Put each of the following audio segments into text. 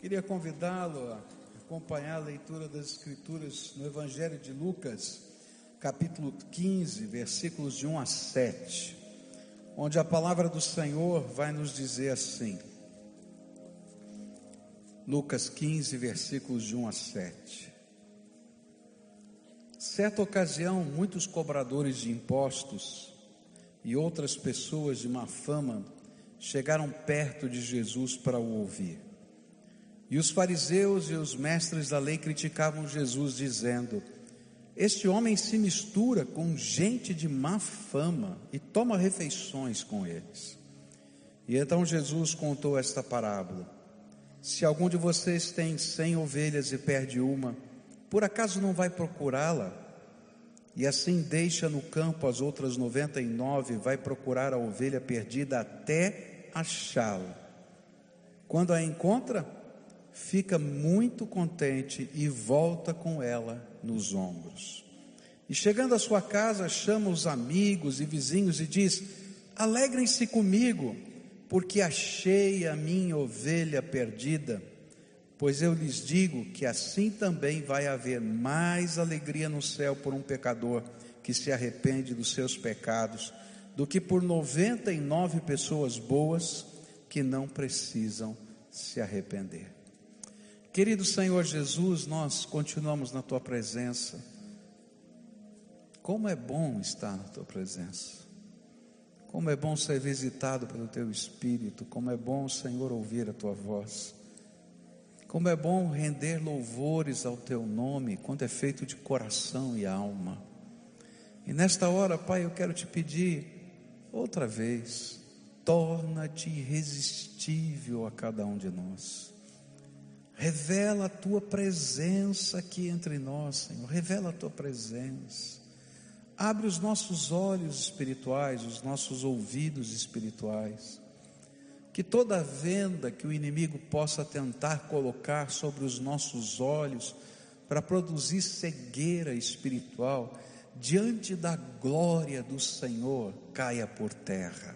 Queria convidá-lo a acompanhar a leitura das Escrituras no Evangelho de Lucas, capítulo 15, versículos de 1 a 7, onde a palavra do Senhor vai nos dizer assim. Lucas 15, versículos de 1 a 7. Certa ocasião, muitos cobradores de impostos e outras pessoas de má fama chegaram perto de Jesus para o ouvir. E os fariseus e os mestres da lei criticavam Jesus, dizendo: Este homem se mistura com gente de má fama e toma refeições com eles. E então Jesus contou esta parábola: Se algum de vocês tem cem ovelhas e perde uma, por acaso não vai procurá-la? E assim deixa no campo as outras noventa e nove, vai procurar a ovelha perdida até achá-la. Quando a encontra, fica muito contente e volta com ela nos ombros. E chegando à sua casa, chama os amigos e vizinhos e diz: Alegrem-se comigo, porque achei a minha ovelha perdida. Pois eu lhes digo que assim também vai haver mais alegria no céu por um pecador que se arrepende dos seus pecados, do que por 99 pessoas boas que não precisam se arrepender. Querido Senhor Jesus, nós continuamos na tua presença. Como é bom estar na tua presença. Como é bom ser visitado pelo teu espírito, como é bom, Senhor, ouvir a tua voz. Como é bom render louvores ao teu nome quando é feito de coração e alma. E nesta hora, Pai, eu quero te pedir outra vez, torna-te irresistível a cada um de nós. Revela a tua presença aqui entre nós, Senhor. Revela a tua presença. Abre os nossos olhos espirituais, os nossos ouvidos espirituais. Que toda venda que o inimigo possa tentar colocar sobre os nossos olhos para produzir cegueira espiritual, diante da glória do Senhor, caia por terra.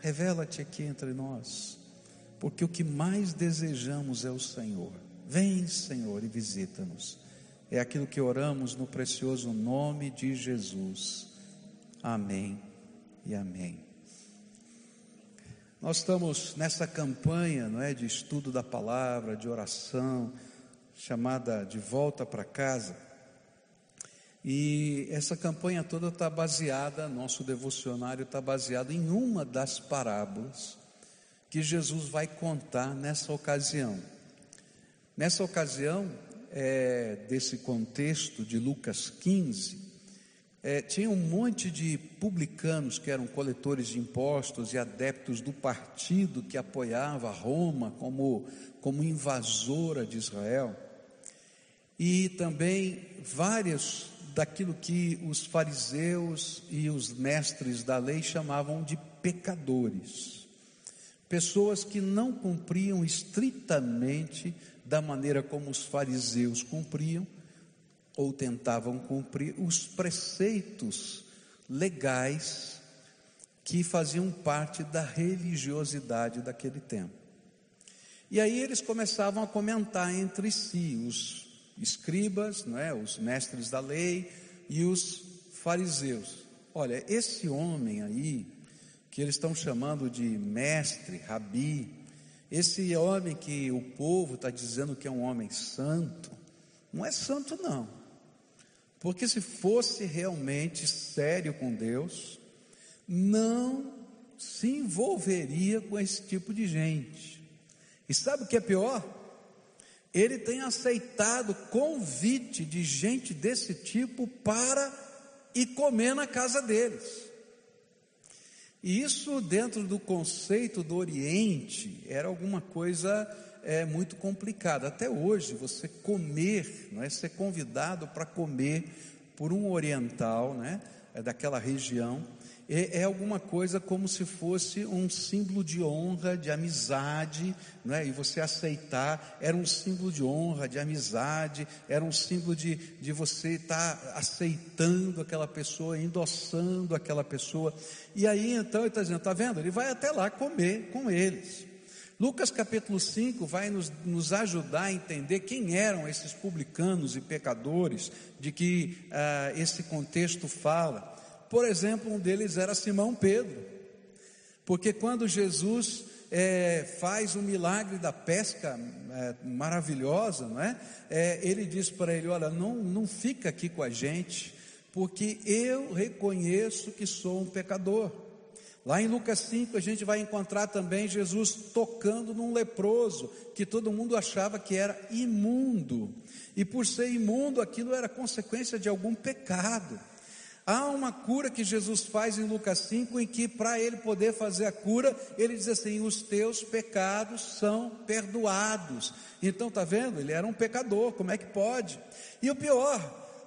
Revela-te aqui entre nós porque o que mais desejamos é o Senhor. Vem, Senhor, e visita-nos. É aquilo que oramos no precioso nome de Jesus. Amém e amém. Nós estamos nessa campanha, não é, de estudo da palavra, de oração, chamada de volta para casa. E essa campanha toda está baseada, nosso devocionário está baseado em uma das parábolas que Jesus vai contar nessa ocasião. Nessa ocasião, é, desse contexto de Lucas 15, é, tinha um monte de publicanos que eram coletores de impostos e adeptos do partido que apoiava Roma como, como invasora de Israel, e também vários daquilo que os fariseus e os mestres da lei chamavam de pecadores pessoas que não cumpriam estritamente da maneira como os fariseus cumpriam, ou tentavam cumprir os preceitos legais que faziam parte da religiosidade daquele tempo. E aí eles começavam a comentar entre si, os escribas, não é, os mestres da lei e os fariseus. Olha, esse homem aí, que eles estão chamando de mestre, rabi, esse homem que o povo está dizendo que é um homem santo, não é santo não, porque se fosse realmente sério com Deus, não se envolveria com esse tipo de gente. E sabe o que é pior? Ele tem aceitado convite de gente desse tipo para ir comer na casa deles. E isso, dentro do conceito do Oriente, era alguma coisa é, muito complicada. Até hoje, você comer, não é ser convidado para comer por um oriental, né, é daquela região, é, é, alguma coisa como se fosse um símbolo de honra, de amizade, né? e você aceitar, era um símbolo de honra, de amizade, era um símbolo de, de você estar tá aceitando aquela pessoa, endossando aquela pessoa. E aí então ele está dizendo: está vendo? Ele vai até lá comer com eles. Lucas capítulo 5 vai nos, nos ajudar a entender quem eram esses publicanos e pecadores de que ah, esse contexto fala. Por exemplo, um deles era Simão Pedro, porque quando Jesus é, faz o milagre da pesca é, maravilhosa, não é? é ele diz para ele: Olha, não, não fica aqui com a gente, porque eu reconheço que sou um pecador. Lá em Lucas 5 a gente vai encontrar também Jesus tocando num leproso, que todo mundo achava que era imundo, e por ser imundo aquilo era consequência de algum pecado. Há uma cura que Jesus faz em Lucas 5, em que para ele poder fazer a cura, ele diz assim: os teus pecados são perdoados. Então, tá vendo? Ele era um pecador, como é que pode? E o pior,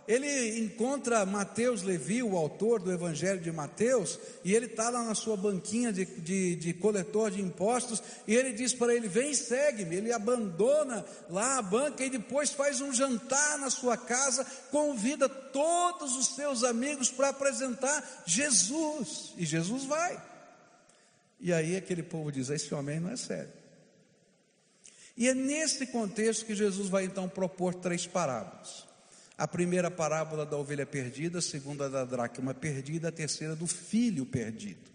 ele encontra Mateus Levi, o autor do Evangelho de Mateus, e ele está lá na sua banquinha de, de, de, coletor de impostos, e ele diz para ele: Vem, segue-me. Ele abandona lá a banca e depois faz um jantar na sua casa, convida todos os seus amigos para apresentar Jesus, e Jesus vai. E aí aquele povo diz: Esse homem não é sério. E é nesse contexto que Jesus vai então propor três parábolas. A primeira parábola da ovelha perdida, a segunda da dracma perdida, a terceira do filho perdido.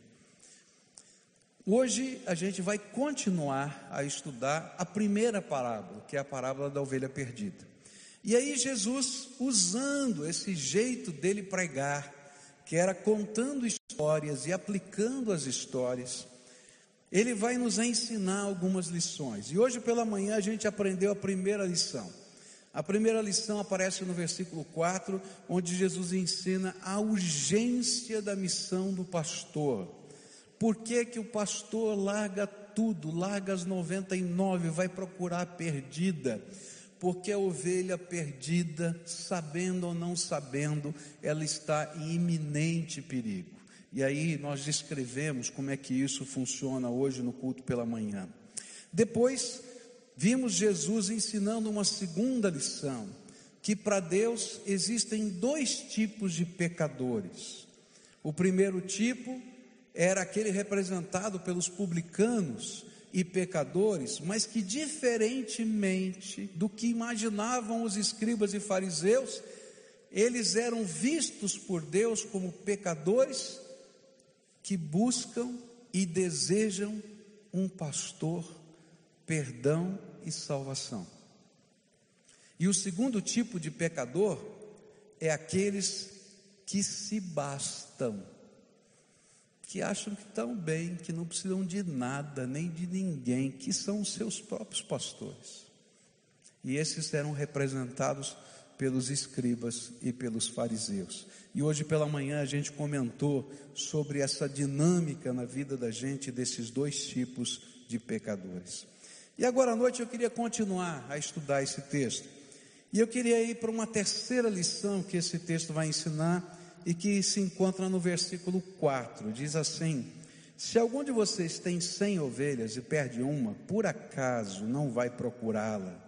Hoje a gente vai continuar a estudar a primeira parábola, que é a parábola da ovelha perdida. E aí Jesus, usando esse jeito dele pregar, que era contando histórias e aplicando as histórias, ele vai nos ensinar algumas lições. E hoje pela manhã a gente aprendeu a primeira lição. A primeira lição aparece no versículo 4, onde Jesus ensina a urgência da missão do pastor. Por que, que o pastor larga tudo, larga as 99, vai procurar a perdida? Porque a ovelha perdida, sabendo ou não sabendo, ela está em iminente perigo. E aí nós descrevemos como é que isso funciona hoje no culto pela manhã. Depois, vimos Jesus ensinando uma segunda lição: que para Deus existem dois tipos de pecadores. O primeiro tipo era aquele representado pelos publicanos e pecadores, mas que, diferentemente do que imaginavam os escribas e fariseus, eles eram vistos por Deus como pecadores que buscam e desejam um pastor perdão e salvação. E o segundo tipo de pecador é aqueles que se bastam, que acham que estão bem, que não precisam de nada, nem de ninguém, que são os seus próprios pastores. E esses eram representados pelos escribas e pelos fariseus. E hoje pela manhã a gente comentou sobre essa dinâmica na vida da gente desses dois tipos de pecadores. E agora à noite eu queria continuar a estudar esse texto. E eu queria ir para uma terceira lição que esse texto vai ensinar e que se encontra no versículo 4. Diz assim: Se algum de vocês tem cem ovelhas e perde uma, por acaso não vai procurá-la?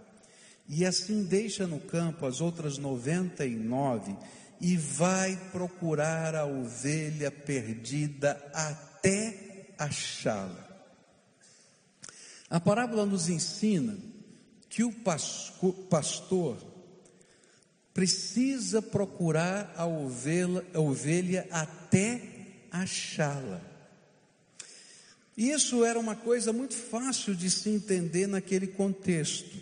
E assim deixa no campo as outras noventa e nove e vai procurar a ovelha perdida até achá-la. A parábola nos ensina que o pastor precisa procurar a ovelha, até achá-la. Isso era uma coisa muito fácil de se entender naquele contexto,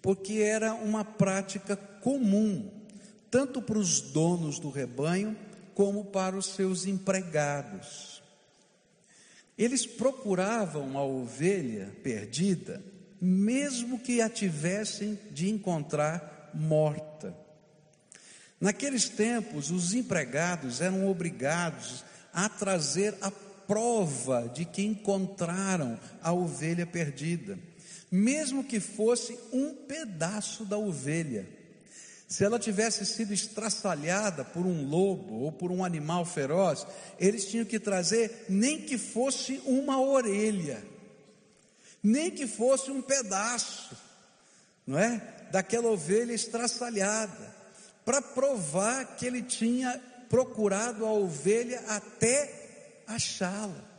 porque era uma prática comum, tanto para os donos do rebanho, como para os seus empregados. Eles procuravam a ovelha perdida, mesmo que a tivessem de encontrar morta. Naqueles tempos, os empregados eram obrigados a trazer a prova de que encontraram a ovelha perdida, mesmo que fosse um pedaço da ovelha. Se ela tivesse sido estraçalhada por um lobo ou por um animal feroz, eles tinham que trazer nem que fosse uma orelha, nem que fosse um pedaço, não é? Daquela ovelha estraçalhada, para provar que ele tinha procurado a ovelha até achá-la.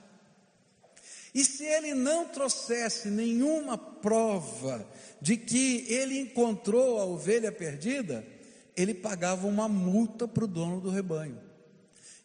E se ele não trouxesse nenhuma prova de que ele encontrou a ovelha perdida, ele pagava uma multa para o dono do rebanho.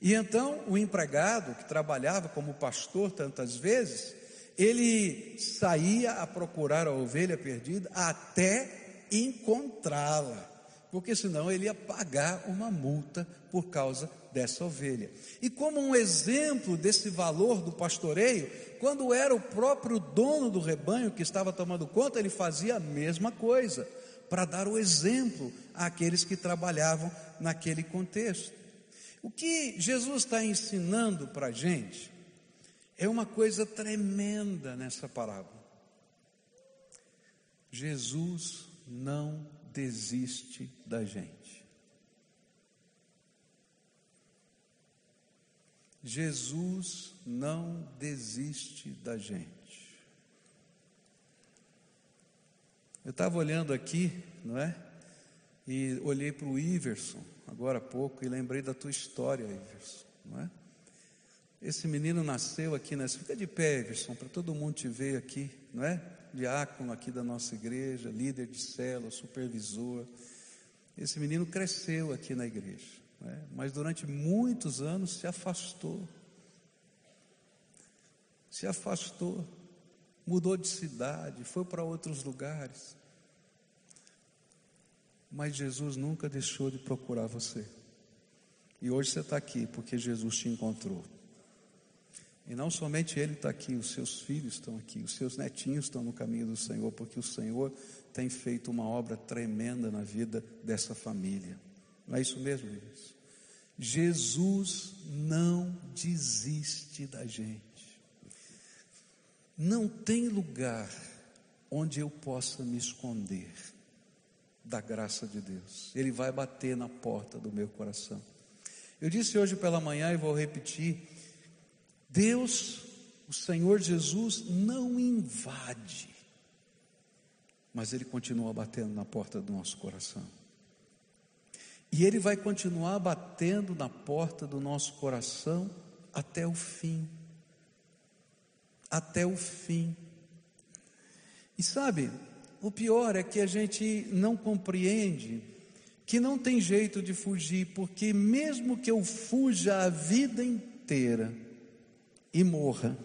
E então o empregado, que trabalhava como pastor tantas vezes, ele saía a procurar a ovelha perdida até encontrá-la, porque senão ele ia pagar uma multa por causa dessa ovelha. E como um exemplo desse valor do pastoreio, quando era o próprio dono do rebanho que estava tomando conta, ele fazia a mesma coisa, para dar o exemplo àqueles que trabalhavam naquele contexto. O que Jesus está ensinando para a gente é uma coisa tremenda nessa parábola. Jesus não desiste da gente. Jesus não desiste da gente. Eu estava olhando aqui, não é? E olhei para o Iverson, agora há pouco, e lembrei da tua história, Iverson, não é? Esse menino nasceu aqui nessa. Fica de pé, Iverson, para todo mundo te ver aqui, não é? Diácono aqui da nossa igreja, líder de célula, supervisor. Esse menino cresceu aqui na igreja né? mas durante muitos anos se afastou. Se afastou, mudou de cidade, foi para outros lugares. Mas Jesus nunca deixou de procurar você. E hoje você está aqui porque Jesus te encontrou. E não somente ele está aqui, os seus filhos estão aqui, os seus netinhos estão no caminho do Senhor, porque o Senhor tem feito uma obra tremenda na vida dessa família. Não é isso mesmo, irmãos? Jesus não desiste da gente. Não tem lugar onde eu possa me esconder da graça de Deus. Ele vai bater na porta do meu coração. Eu disse hoje pela manhã e vou repetir: Deus, o Senhor Jesus, não invade, mas Ele continua batendo na porta do nosso coração. E Ele vai continuar batendo na porta do nosso coração até o fim. Até o fim. E sabe, o pior é que a gente não compreende que não tem jeito de fugir, porque mesmo que eu fuja a vida inteira e morra,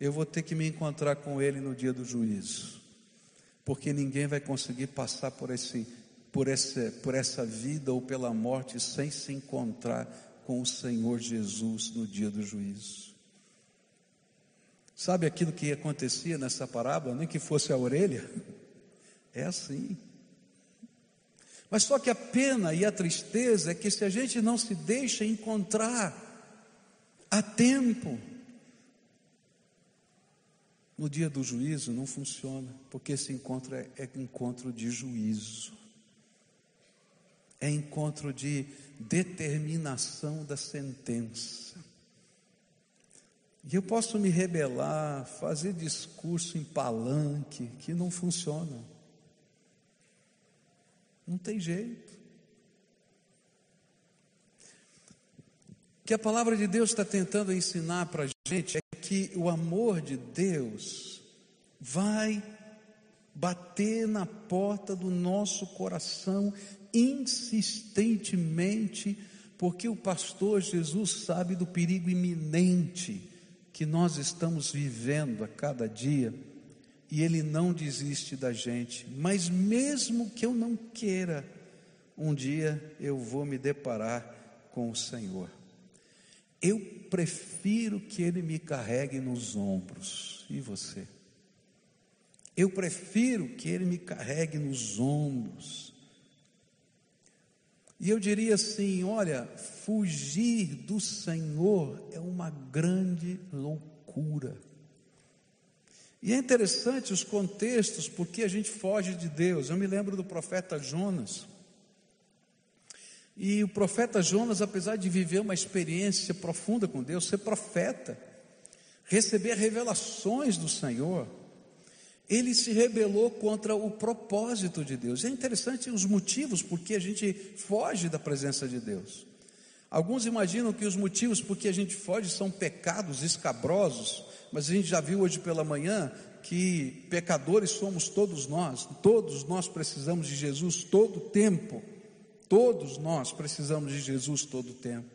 eu vou ter que me encontrar com Ele no dia do juízo, porque ninguém vai conseguir passar por esse por essa, por essa vida ou pela morte sem se encontrar com o Senhor Jesus no dia do juízo. Sabe aquilo que acontecia nessa parábola, nem que fosse a orelha? É assim. Mas só que a pena e a tristeza é que se a gente não se deixa encontrar a tempo, no dia do juízo não funciona, porque esse encontro é, é encontro de juízo é encontro de determinação da sentença. E eu posso me rebelar, fazer discurso em palanque, que não funciona. Não tem jeito. Que a palavra de Deus está tentando ensinar para a gente é que o amor de Deus vai bater na porta do nosso coração insistentemente, porque o pastor Jesus sabe do perigo iminente que nós estamos vivendo a cada dia e ele não desiste da gente. Mas mesmo que eu não queira, um dia eu vou me deparar com o Senhor. Eu prefiro que ele me carregue nos ombros. E você? Eu prefiro que ele me carregue nos ombros e eu diria assim: olha, fugir do Senhor é uma grande loucura. E é interessante os contextos, porque a gente foge de Deus. Eu me lembro do profeta Jonas. E o profeta Jonas, apesar de viver uma experiência profunda com Deus, ser profeta, receber revelações do Senhor, ele se rebelou contra o propósito de Deus. É interessante os motivos porque a gente foge da presença de Deus. Alguns imaginam que os motivos por que a gente foge são pecados escabrosos, mas a gente já viu hoje pela manhã que pecadores somos todos nós, todos nós precisamos de Jesus todo o tempo, todos nós precisamos de Jesus todo o tempo.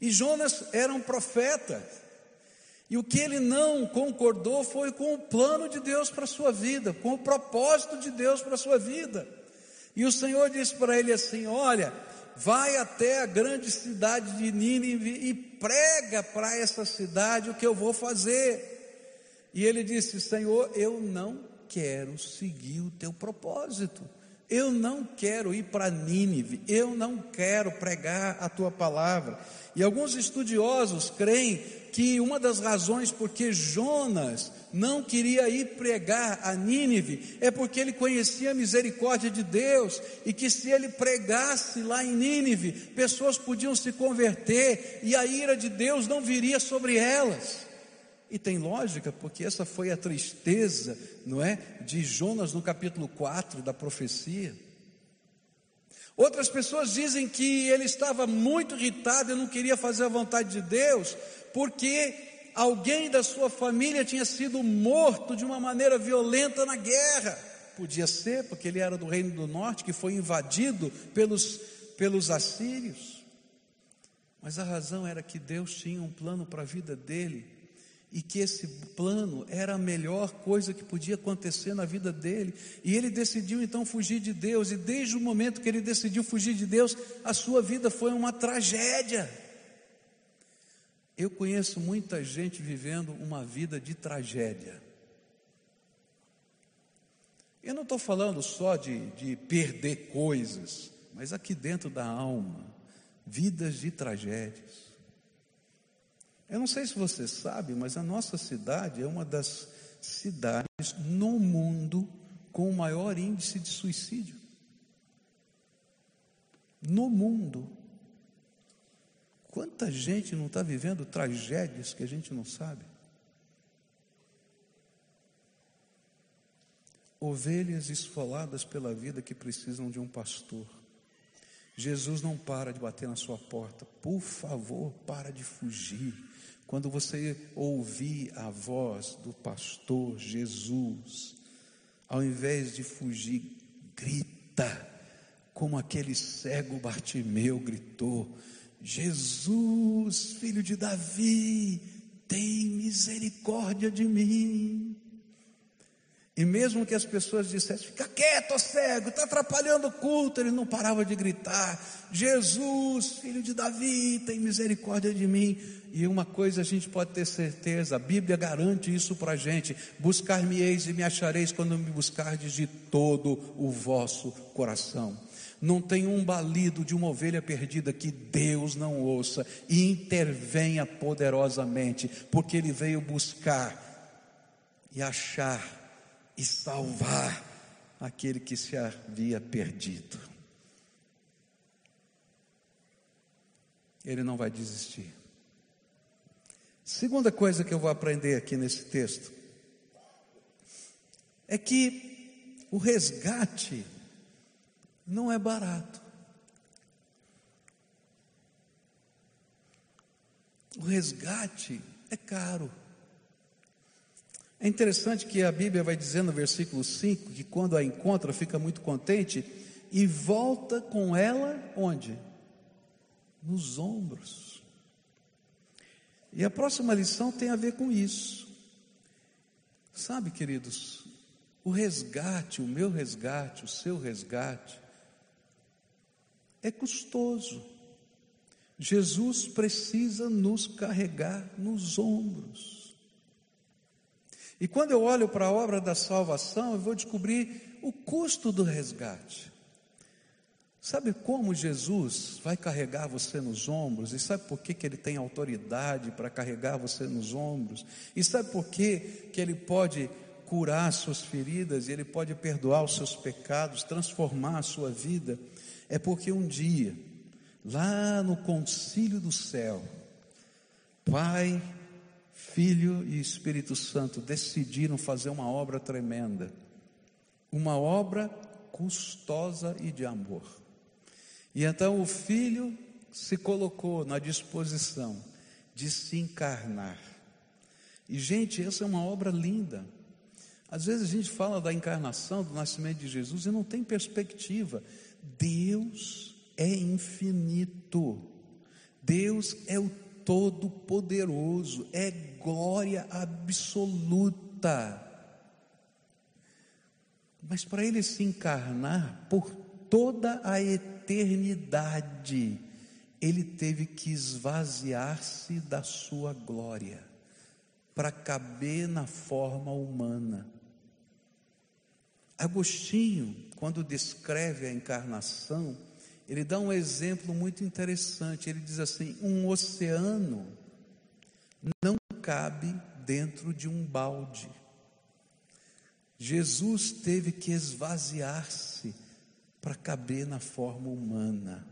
E Jonas era um profeta, e o que ele não concordou foi com o plano de Deus para a sua vida, com o propósito de Deus para a sua vida. E o Senhor disse para ele assim: Olha, vai até a grande cidade de Nínive e prega para essa cidade o que eu vou fazer. E ele disse: Senhor, eu não quero seguir o teu propósito. Eu não quero ir para Nínive, eu não quero pregar a tua palavra. E alguns estudiosos creem que uma das razões por que Jonas não queria ir pregar a Nínive é porque ele conhecia a misericórdia de Deus e que se ele pregasse lá em Nínive, pessoas podiam se converter e a ira de Deus não viria sobre elas. E tem lógica, porque essa foi a tristeza, não é, de Jonas no capítulo 4 da profecia. Outras pessoas dizem que ele estava muito irritado e não queria fazer a vontade de Deus, porque alguém da sua família tinha sido morto de uma maneira violenta na guerra. Podia ser, porque ele era do reino do norte, que foi invadido pelos, pelos assírios. Mas a razão era que Deus tinha um plano para a vida dele e que esse plano era a melhor coisa que podia acontecer na vida dele, e ele decidiu então fugir de Deus, e desde o momento que ele decidiu fugir de Deus, a sua vida foi uma tragédia. Eu conheço muita gente vivendo uma vida de tragédia. Eu não estou falando só de, de perder coisas, mas aqui dentro da alma, vidas de tragédias. Eu não sei se você sabe, mas a nossa cidade é uma das cidades no mundo com o maior índice de suicídio. No mundo. Quanta gente não está vivendo tragédias que a gente não sabe? Ovelhas esfoladas pela vida que precisam de um pastor. Jesus não para de bater na sua porta. Por favor, para de fugir. Quando você ouvir a voz do pastor Jesus, ao invés de fugir, grita, como aquele cego Bartimeu gritou: Jesus, filho de Davi, tem misericórdia de mim. E mesmo que as pessoas dissessem, fica quieto, cego, está atrapalhando o culto, ele não parava de gritar: Jesus, filho de Davi, tem misericórdia de mim. E uma coisa a gente pode ter certeza, a Bíblia garante isso para a gente: buscar-me-eis e me achareis quando me buscardes de todo o vosso coração. Não tem um balido de uma ovelha perdida que Deus não ouça e intervenha poderosamente, porque Ele veio buscar e achar e salvar aquele que se havia perdido. Ele não vai desistir. Segunda coisa que eu vou aprender aqui nesse texto é que o resgate não é barato. O resgate é caro. É interessante que a Bíblia vai dizer no versículo 5 que quando a encontra fica muito contente e volta com ela onde? Nos ombros. E a próxima lição tem a ver com isso. Sabe, queridos, o resgate, o meu resgate, o seu resgate, é custoso. Jesus precisa nos carregar nos ombros. E quando eu olho para a obra da salvação, eu vou descobrir o custo do resgate. Sabe como Jesus vai carregar você nos ombros? E sabe por que, que ele tem autoridade para carregar você nos ombros? E sabe por que, que ele pode curar suas feridas e ele pode perdoar os seus pecados, transformar a sua vida? É porque um dia, lá no concílio do céu, Pai, Filho e Espírito Santo decidiram fazer uma obra tremenda, uma obra custosa e de amor. E então o Filho se colocou na disposição de se encarnar. E, gente, essa é uma obra linda. Às vezes a gente fala da encarnação, do nascimento de Jesus e não tem perspectiva. Deus é infinito. Deus é o Todo-Poderoso, é glória absoluta. Mas para ele se encarnar por toda a eternidade, ele teve que esvaziar-se da sua glória para caber na forma humana. Agostinho, quando descreve a encarnação, ele dá um exemplo muito interessante. Ele diz assim: um oceano não cabe dentro de um balde. Jesus teve que esvaziar-se para caber na forma humana.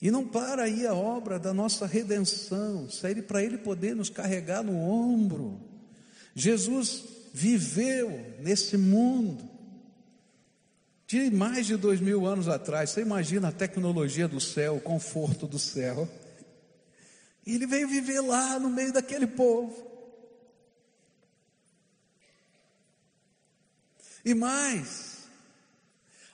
E não para aí a obra da nossa redenção, sair para Ele poder nos carregar no ombro. Jesus viveu nesse mundo, de mais de dois mil anos atrás. Você imagina a tecnologia do céu, o conforto do céu. E ele veio viver lá no meio daquele povo. E mais,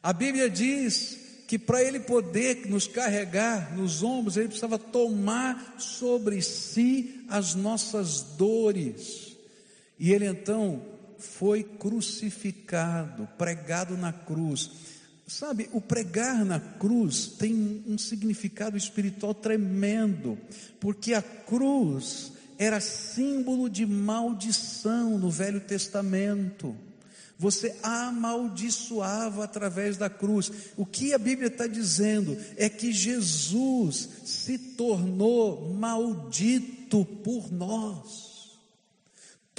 a Bíblia diz que para ele poder nos carregar nos ombros, ele precisava tomar sobre si as nossas dores. E ele então foi crucificado, pregado na cruz. Sabe, o pregar na cruz tem um significado espiritual tremendo, porque a cruz era símbolo de maldição no Velho Testamento. Você amaldiçoava através da cruz. O que a Bíblia está dizendo é que Jesus se tornou maldito por nós.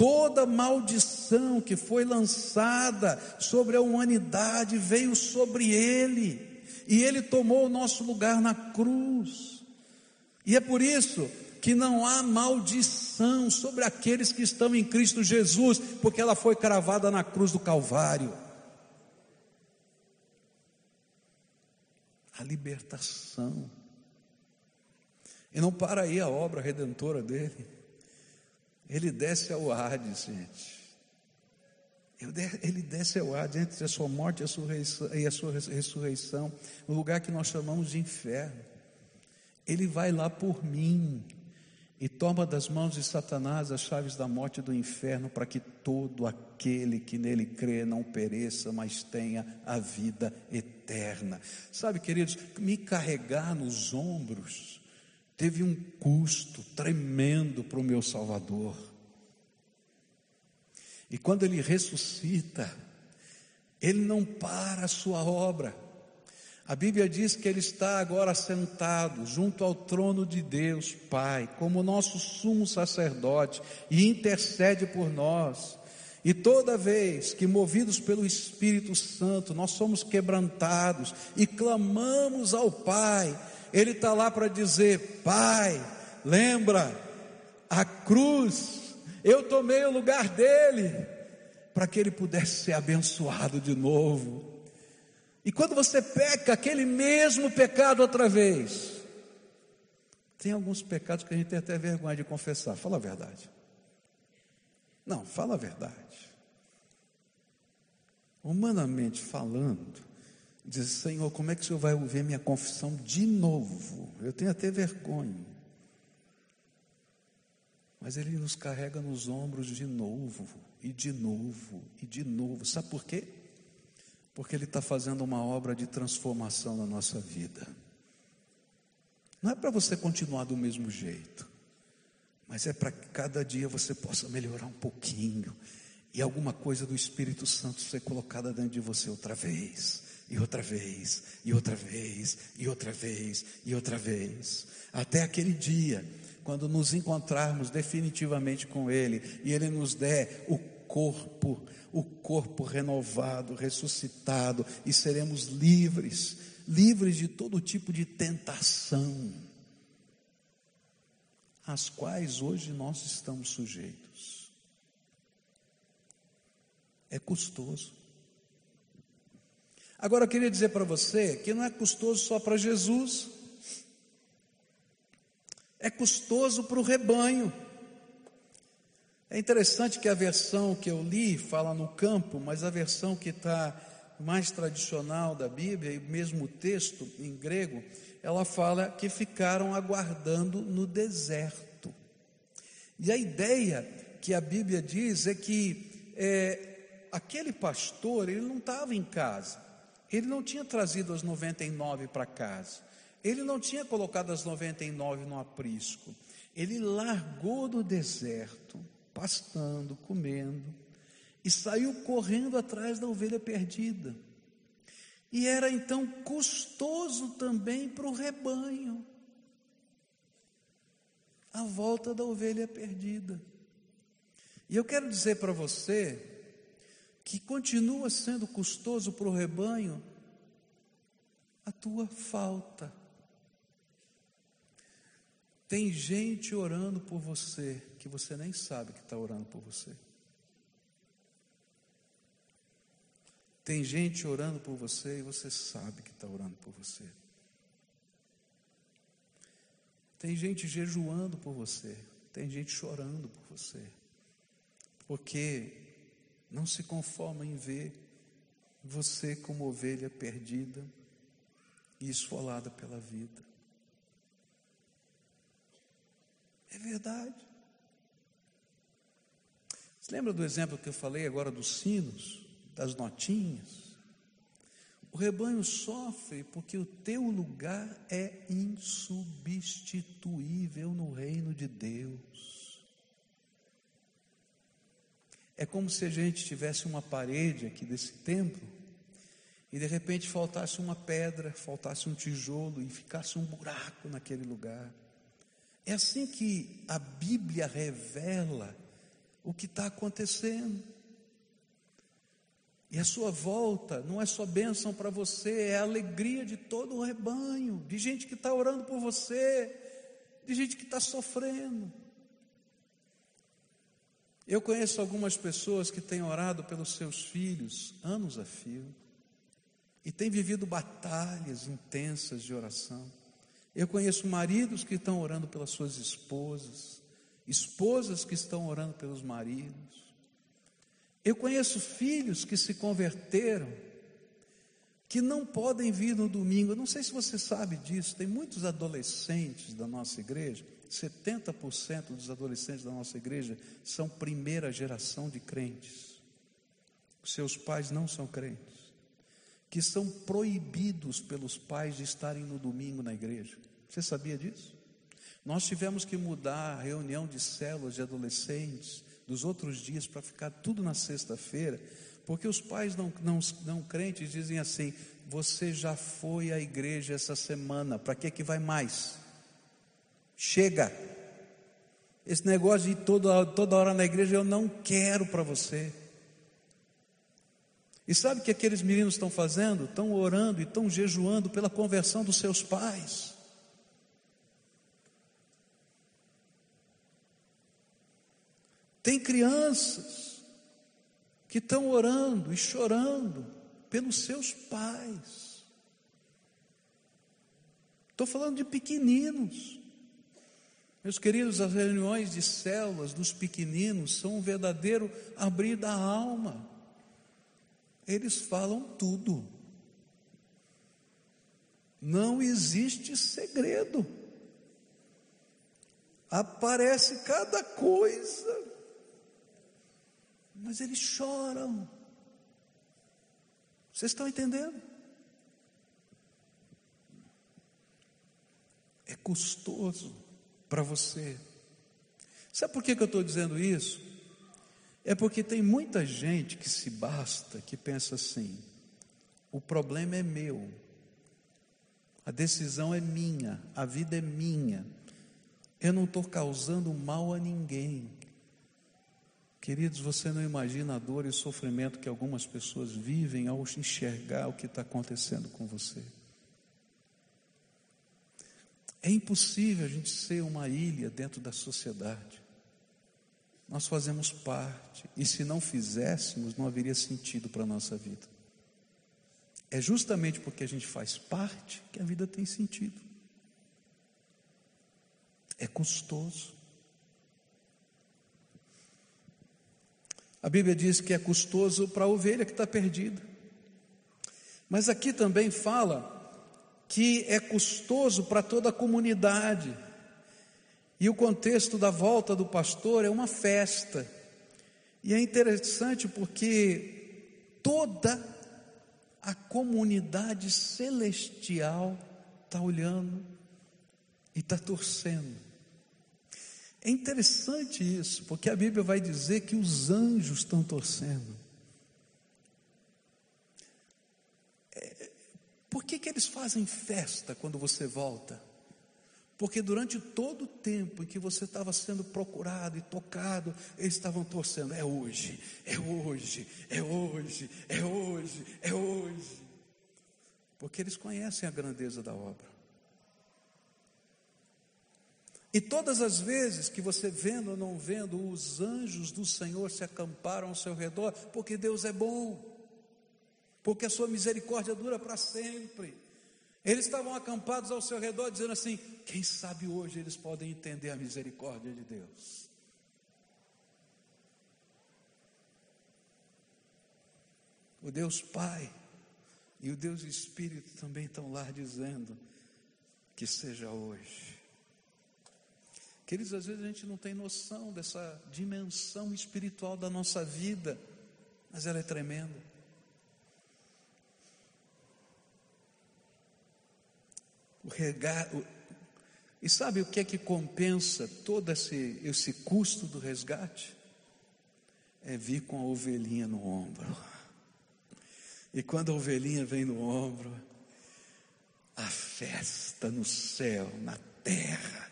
Toda maldição que foi lançada sobre a humanidade veio sobre ele, e ele tomou o nosso lugar na cruz. E é por isso que não há maldição sobre aqueles que estão em Cristo Jesus, porque ela foi cravada na cruz do Calvário. A libertação. E não para aí a obra redentora dele. Ele desce ao Hades, gente. Ele desce ao Hades entre a sua morte e a, sua ressurreição, no lugar que nós chamamos de inferno. Ele vai lá por mim e toma das mãos de Satanás as chaves da morte e do inferno, para que todo aquele que nele crê não pereça, mas tenha a vida eterna. Sabe, queridos, me carregar nos ombros teve um custo tremendo para o meu Salvador. E quando ele ressuscita, ele não para a sua obra. A Bíblia diz que ele está agora sentado junto ao trono de Deus, Pai, como nosso sumo sacerdote, e intercede por nós. E toda vez que, movidos pelo Espírito Santo, nós somos quebrantados e clamamos ao Pai, ele está lá para dizer: Pai, lembra, a cruz, eu tomei o lugar dele, para que ele pudesse ser abençoado de novo. E quando você peca aquele mesmo pecado outra vez, tem alguns pecados que a gente tem até vergonha de confessar, fala a verdade. Não, fala a verdade. Humanamente falando, Diz, Senhor, como é que o Senhor vai ouvir minha confissão de novo? Eu tenho até vergonha. Mas Ele nos carrega nos ombros de novo, e de novo, e de novo. Sabe por quê? Porque Ele está fazendo uma obra de transformação na nossa vida. Não é para você continuar do mesmo jeito, mas é para que cada dia você possa melhorar um pouquinho e alguma coisa do Espírito Santo ser colocada dentro de você outra vez e outra vez, e outra vez, e outra vez, e outra vez, até aquele dia, quando nos encontrarmos definitivamente com Ele, e Ele nos der o corpo, o corpo renovado, ressuscitado, e seremos livres, livres de todo tipo de tentação, às quais hoje nós estamos sujeitos. É custoso. Agora eu queria dizer para você que não é custoso só para Jesus. é custoso para o rebanho. É interessante que a versão que eu li fala no campo, mas a versão que está mais tradicional da Bíblia, e mesmo o texto em grego, ela fala que ficaram aguardando no deserto. E a ideia que a Bíblia diz é que é, aquele pastor, ele não estava em casa, ele não tinha trazido as 99 para casa, ele não tinha colocado as 99 no aprisco, ele largou do deserto, pastando, comendo, e saiu correndo atrás da ovelha perdida. E era então custoso também para o rebanho a volta da ovelha perdida. E eu quero dizer para você que continua sendo custoso para o rebanho a tua falta. Tem gente orando por você que você nem sabe que está orando por você. Tem gente orando por você e você sabe que está orando por você. Tem gente jejuando por você. Tem gente chorando por você. Porque não se conforma em ver você como ovelha perdida e esfolada pela vida. É verdade. Você lembra do exemplo que eu falei agora dos sinos? das notinhas. O rebanho sofre porque o teu lugar é insubstituível no reino de Deus. É como se a gente tivesse uma parede aqui desse templo e de repente faltasse uma pedra, faltasse um tijolo e ficasse um buraco naquele lugar. É assim que a Bíblia revela o que está acontecendo. E a sua volta não é só bênção para você, é a alegria de todo o rebanho, de gente que está orando por você, de gente que está sofrendo. Eu conheço algumas pessoas que têm orado pelos seus filhos anos a fio e têm vivido batalhas intensas de oração. Eu conheço maridos que estão orando pelas suas esposas, esposas que estão orando pelos maridos. Eu conheço filhos que se converteram, que não podem vir no domingo. Eu não sei se você sabe disso, tem muitos adolescentes da nossa igreja, 70% dos adolescentes da nossa igreja são primeira geração de crentes. Seus pais não são crentes, que são proibidos pelos pais de estarem no domingo na igreja. Você sabia disso? Nós tivemos que mudar a reunião de células de adolescentes dos outros dias para ficar tudo na sexta-feira, porque os pais não, não, não crentes dizem assim: você já foi à igreja essa semana, para que que vai mais? Chega. Esse negócio de toda, toda hora na igreja eu não quero para você. E sabe o que aqueles meninos estão fazendo? Estão orando e estão jejuando pela conversão dos seus pais. Tem crianças que estão orando e chorando pelos seus pais. Estou falando de pequeninos. Meus queridos, as reuniões de células dos pequeninos são um verdadeiro abrir da alma. Eles falam tudo. Não existe segredo. Aparece cada coisa mas eles choram. Vocês estão entendendo? É custoso para você. Sabe por que, que eu estou dizendo isso? É porque tem muita gente que se basta, que pensa assim: o problema é meu, a decisão é minha, a vida é minha, eu não estou causando mal a ninguém. Queridos, você não imagina a dor e o sofrimento que algumas pessoas vivem ao enxergar o que está acontecendo com você. É impossível a gente ser uma ilha dentro da sociedade. Nós fazemos parte, e se não fizéssemos, não haveria sentido para a nossa vida. É justamente porque a gente faz parte que a vida tem sentido. É custoso. A Bíblia diz que é custoso para a ovelha que está perdida. Mas aqui também fala que é custoso para toda a comunidade. E o contexto da volta do pastor é uma festa. E é interessante porque toda a comunidade celestial está olhando e está torcendo. É interessante isso, porque a Bíblia vai dizer que os anjos estão torcendo. Por que, que eles fazem festa quando você volta? Porque durante todo o tempo em que você estava sendo procurado e tocado, eles estavam torcendo: é hoje, é hoje, é hoje, é hoje, é hoje. Porque eles conhecem a grandeza da obra. E todas as vezes que você vendo ou não vendo, os anjos do Senhor se acamparam ao seu redor, porque Deus é bom, porque a sua misericórdia dura para sempre. Eles estavam acampados ao seu redor, dizendo assim: quem sabe hoje eles podem entender a misericórdia de Deus. O Deus Pai e o Deus Espírito também estão lá dizendo que seja hoje. Queridos, às vezes a gente não tem noção dessa dimensão espiritual da nossa vida, mas ela é tremenda. O resgate. E sabe o que é que compensa todo esse, esse custo do resgate? É vir com a ovelhinha no ombro. E quando a ovelhinha vem no ombro, a festa no céu, na terra,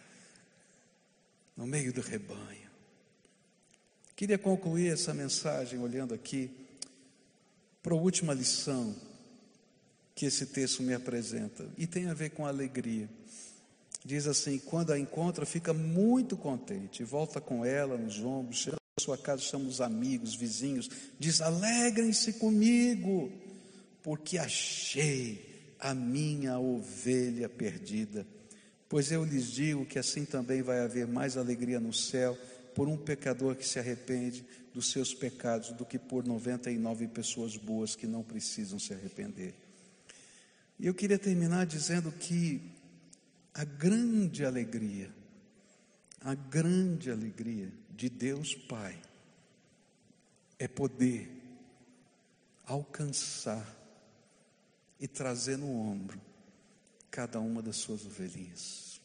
no meio do rebanho. Queria concluir essa mensagem olhando aqui para a última lição que esse texto me apresenta e tem a ver com alegria. Diz assim: quando a encontra, fica muito contente, volta com ela nos ombros, chega à sua casa, chama os amigos, vizinhos, diz: alegrem-se comigo, porque achei a minha ovelha perdida. Pois eu lhes digo que assim também vai haver mais alegria no céu por um pecador que se arrepende dos seus pecados do que por 99 pessoas boas que não precisam se arrepender. E eu queria terminar dizendo que a grande alegria, a grande alegria de Deus Pai é poder alcançar e trazer no ombro cada uma das suas ovelhinhas.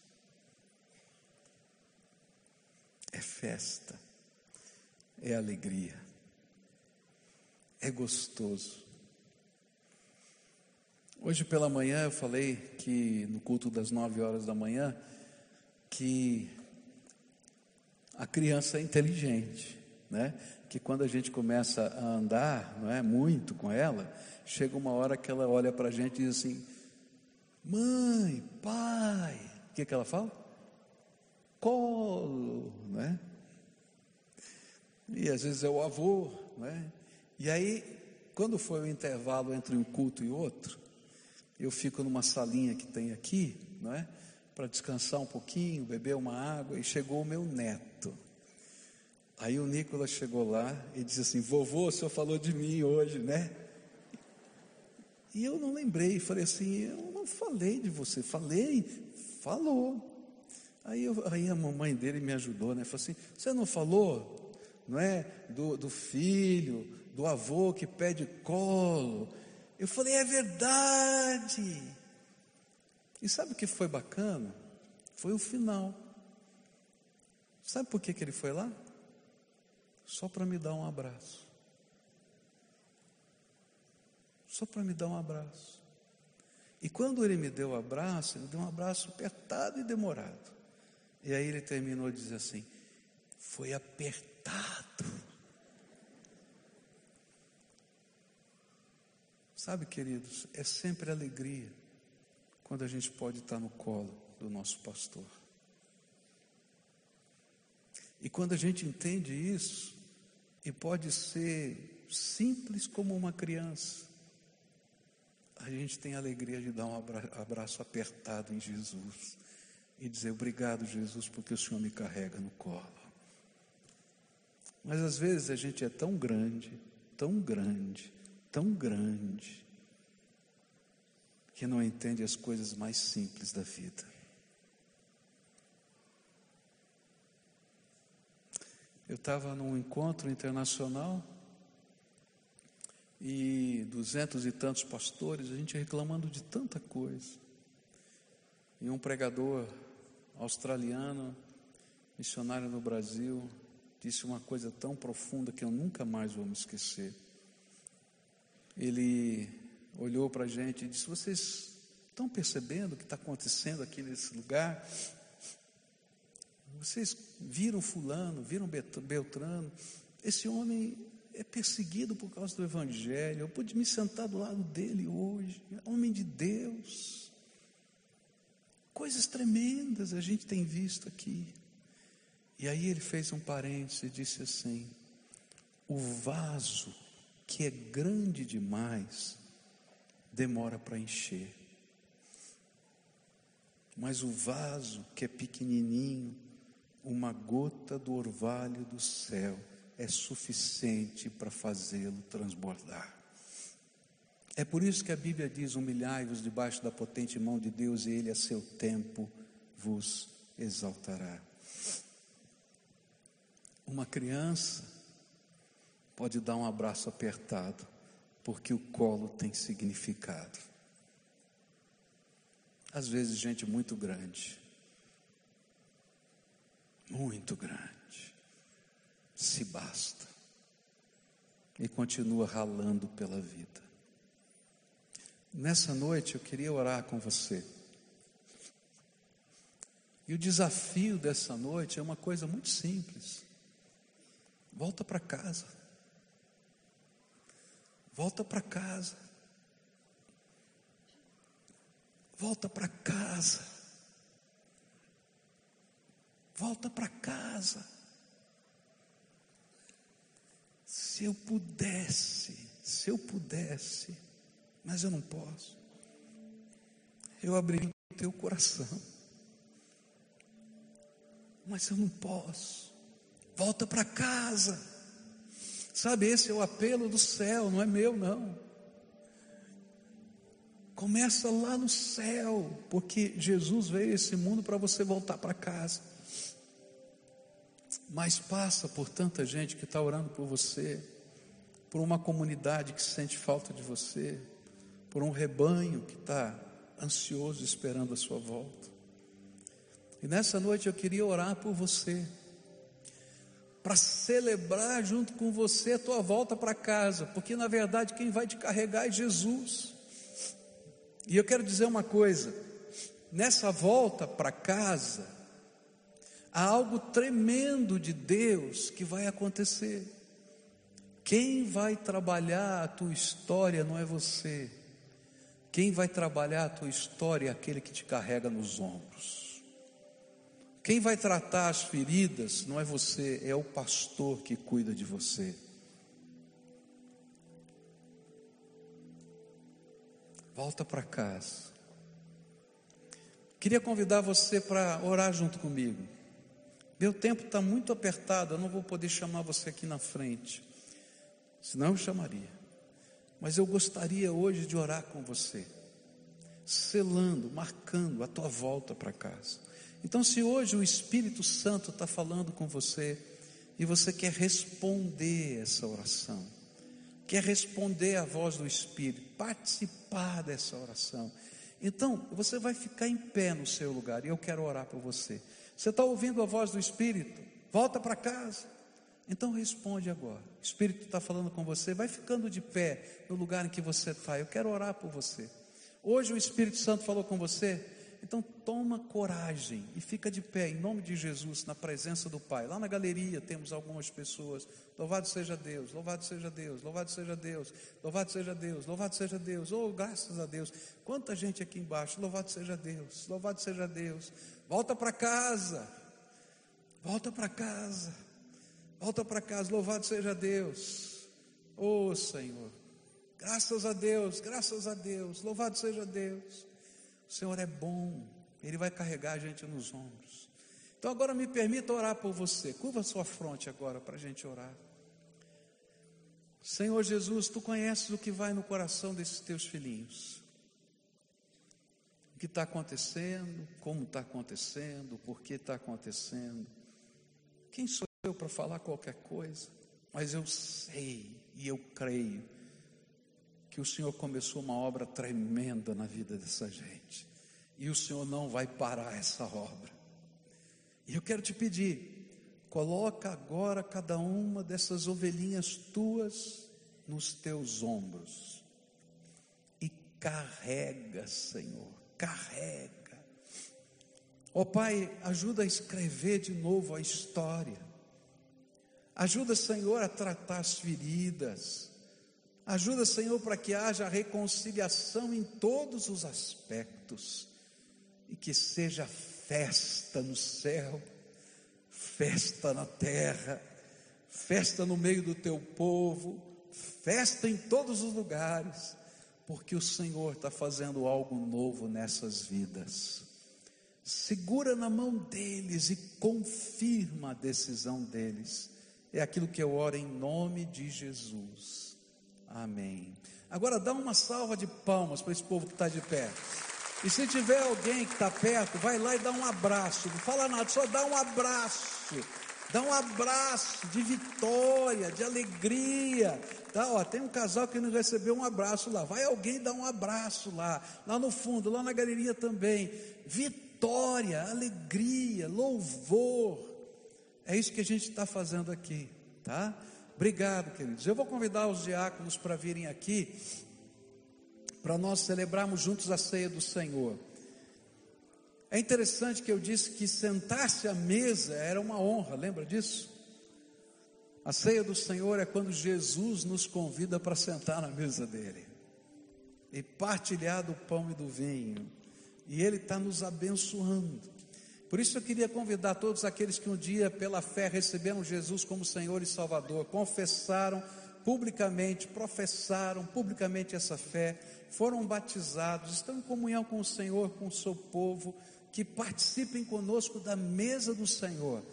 É festa, é alegria, é gostoso. Hoje pela manhã eu falei que no culto das nove horas da manhã que a criança é inteligente, né? Que quando a gente começa a andar, não é muito com ela, chega uma hora que ela olha para a gente e diz assim: Mãe, pai, o que, que ela fala? Colo, né? E às vezes é o avô, né? E aí, quando foi o intervalo entre um culto e outro, eu fico numa salinha que tem aqui, não é? Para descansar um pouquinho, beber uma água, e chegou o meu neto. Aí o Nicolas chegou lá e disse assim: Vovô, o senhor falou de mim hoje, né? E eu não lembrei, falei assim: Eu não falei de você, falei, falou. Aí, eu, aí a mamãe dele me ajudou, né? Falou assim: Você não falou, não é? Do, do filho, do avô que pede colo eu falei, é verdade. E sabe o que foi bacana? Foi o final. Sabe por que, que ele foi lá? Só para me dar um abraço. Só para me dar um abraço. E quando ele me deu o um abraço, ele deu um abraço apertado e demorado. E aí ele terminou dizer assim: foi apertado. Sabe, queridos, é sempre alegria quando a gente pode estar no colo do nosso pastor. E quando a gente entende isso, e pode ser simples como uma criança, a gente tem a alegria de dar um abraço apertado em Jesus e dizer: Obrigado, Jesus, porque o Senhor me carrega no colo. Mas às vezes a gente é tão grande, tão grande, tão grande, que não entende as coisas mais simples da vida. Eu estava num encontro internacional e duzentos e tantos pastores, a gente reclamando de tanta coisa. E um pregador australiano, missionário no Brasil, disse uma coisa tão profunda que eu nunca mais vou me esquecer. Ele olhou para a gente e disse: Vocês estão percebendo o que está acontecendo aqui nesse lugar? Vocês viram Fulano, viram Beltrano? Esse homem é perseguido por causa do Evangelho. Eu pude me sentar do lado dele hoje, homem de Deus. Coisas tremendas a gente tem visto aqui. E aí ele fez um parênteses e disse assim: o vaso que é grande demais demora para encher. Mas o vaso que é pequenininho uma gota do orvalho do céu é suficiente para fazê-lo transbordar. É por isso que a Bíblia diz: humilhai-vos debaixo da potente mão de Deus, e Ele a seu tempo vos exaltará. Uma criança pode dar um abraço apertado, porque o colo tem significado. Às vezes, gente muito grande muito grande, se basta e continua ralando pela vida. Nessa noite eu queria orar com você. E o desafio dessa noite é uma coisa muito simples. Volta para casa. Volta para casa. Volta para casa. Volta para casa. Se eu pudesse, se eu pudesse, mas eu não posso. Eu abri o teu coração. Mas eu não posso. Volta para casa. Sabe, esse é o apelo do céu, não é meu, não. Começa lá no céu, porque Jesus veio a esse mundo para você voltar para casa mas passa por tanta gente que está orando por você, por uma comunidade que sente falta de você, por um rebanho que está ansioso esperando a sua volta. E nessa noite eu queria orar por você, para celebrar junto com você a tua volta para casa, porque na verdade quem vai te carregar é Jesus. E eu quero dizer uma coisa: nessa volta para casa, há algo tremendo de Deus que vai acontecer. Quem vai trabalhar a tua história não é você. Quem vai trabalhar a tua história é aquele que te carrega nos ombros. Quem vai tratar as feridas não é você, é o pastor que cuida de você. Volta para casa. Queria convidar você para orar junto comigo. Meu tempo está muito apertado, eu não vou poder chamar você aqui na frente, senão eu chamaria. Mas eu gostaria hoje de orar com você, selando, marcando a tua volta para casa. Então, se hoje o Espírito Santo está falando com você e você quer responder essa oração, quer responder à voz do Espírito, participar dessa oração, então você vai ficar em pé no seu lugar e eu quero orar por você. Você está ouvindo a voz do Espírito? Volta para casa. Então responde agora. O Espírito está falando com você. Vai ficando de pé no lugar em que você está. Eu quero orar por você. Hoje o Espírito Santo falou com você. Então toma coragem e fica de pé em nome de Jesus na presença do Pai. Lá na galeria temos algumas pessoas. Louvado seja Deus, louvado seja Deus, louvado seja Deus, louvado seja Deus, louvado seja Deus. Oh, graças a Deus. Quanta gente aqui embaixo. Louvado seja Deus, louvado seja Deus. Volta para casa. Volta para casa. Volta para casa. Louvado seja Deus. Oh Senhor. Graças a Deus, graças a Deus. Louvado seja Deus. O Senhor é bom. Ele vai carregar a gente nos ombros. Então agora me permita orar por você. Curva sua fronte agora para a gente orar. Senhor Jesus, tu conheces o que vai no coração desses teus filhinhos. O que está acontecendo, como está acontecendo, por que está acontecendo. Quem sou eu para falar qualquer coisa? Mas eu sei e eu creio que o Senhor começou uma obra tremenda na vida dessa gente. E o Senhor não vai parar essa obra. E eu quero te pedir, coloca agora cada uma dessas ovelhinhas tuas nos teus ombros. E carrega, Senhor, carrega. Ó oh, Pai, ajuda a escrever de novo a história. Ajuda, Senhor, a tratar as feridas. Ajuda, Senhor, para que haja reconciliação em todos os aspectos e que seja festa no céu, festa na terra, festa no meio do teu povo, festa em todos os lugares, porque o Senhor está fazendo algo novo nessas vidas. Segura na mão deles e confirma a decisão deles. É aquilo que eu oro em nome de Jesus. Amém. Agora dá uma salva de palmas para esse povo que está de pé. E se tiver alguém que está perto, vai lá e dá um abraço. Não fala nada, só dá um abraço. Dá um abraço de vitória, de alegria. Tá, ó, tem um casal que não recebeu um abraço lá. Vai alguém dar um abraço lá, lá no fundo, lá na galeria também. Vitória, alegria, louvor. É isso que a gente está fazendo aqui, tá? Obrigado, queridos. Eu vou convidar os diáconos para virem aqui, para nós celebrarmos juntos a ceia do Senhor. É interessante que eu disse que sentar-se à mesa era uma honra, lembra disso? A ceia do Senhor é quando Jesus nos convida para sentar na mesa dele e partilhar do pão e do vinho, e Ele está nos abençoando. Por isso eu queria convidar todos aqueles que um dia, pela fé, receberam Jesus como Senhor e Salvador, confessaram publicamente, professaram publicamente essa fé, foram batizados, estão em comunhão com o Senhor, com o seu povo, que participem conosco da mesa do Senhor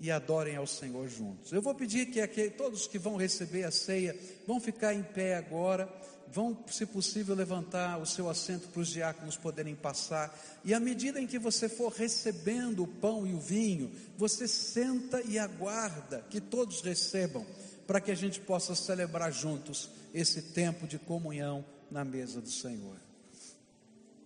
e adorem ao Senhor juntos. Eu vou pedir que aqui, todos que vão receber a ceia vão ficar em pé agora vão, se possível, levantar o seu assento para os diáconos poderem passar. E à medida em que você for recebendo o pão e o vinho, você senta e aguarda que todos recebam, para que a gente possa celebrar juntos esse tempo de comunhão na mesa do Senhor.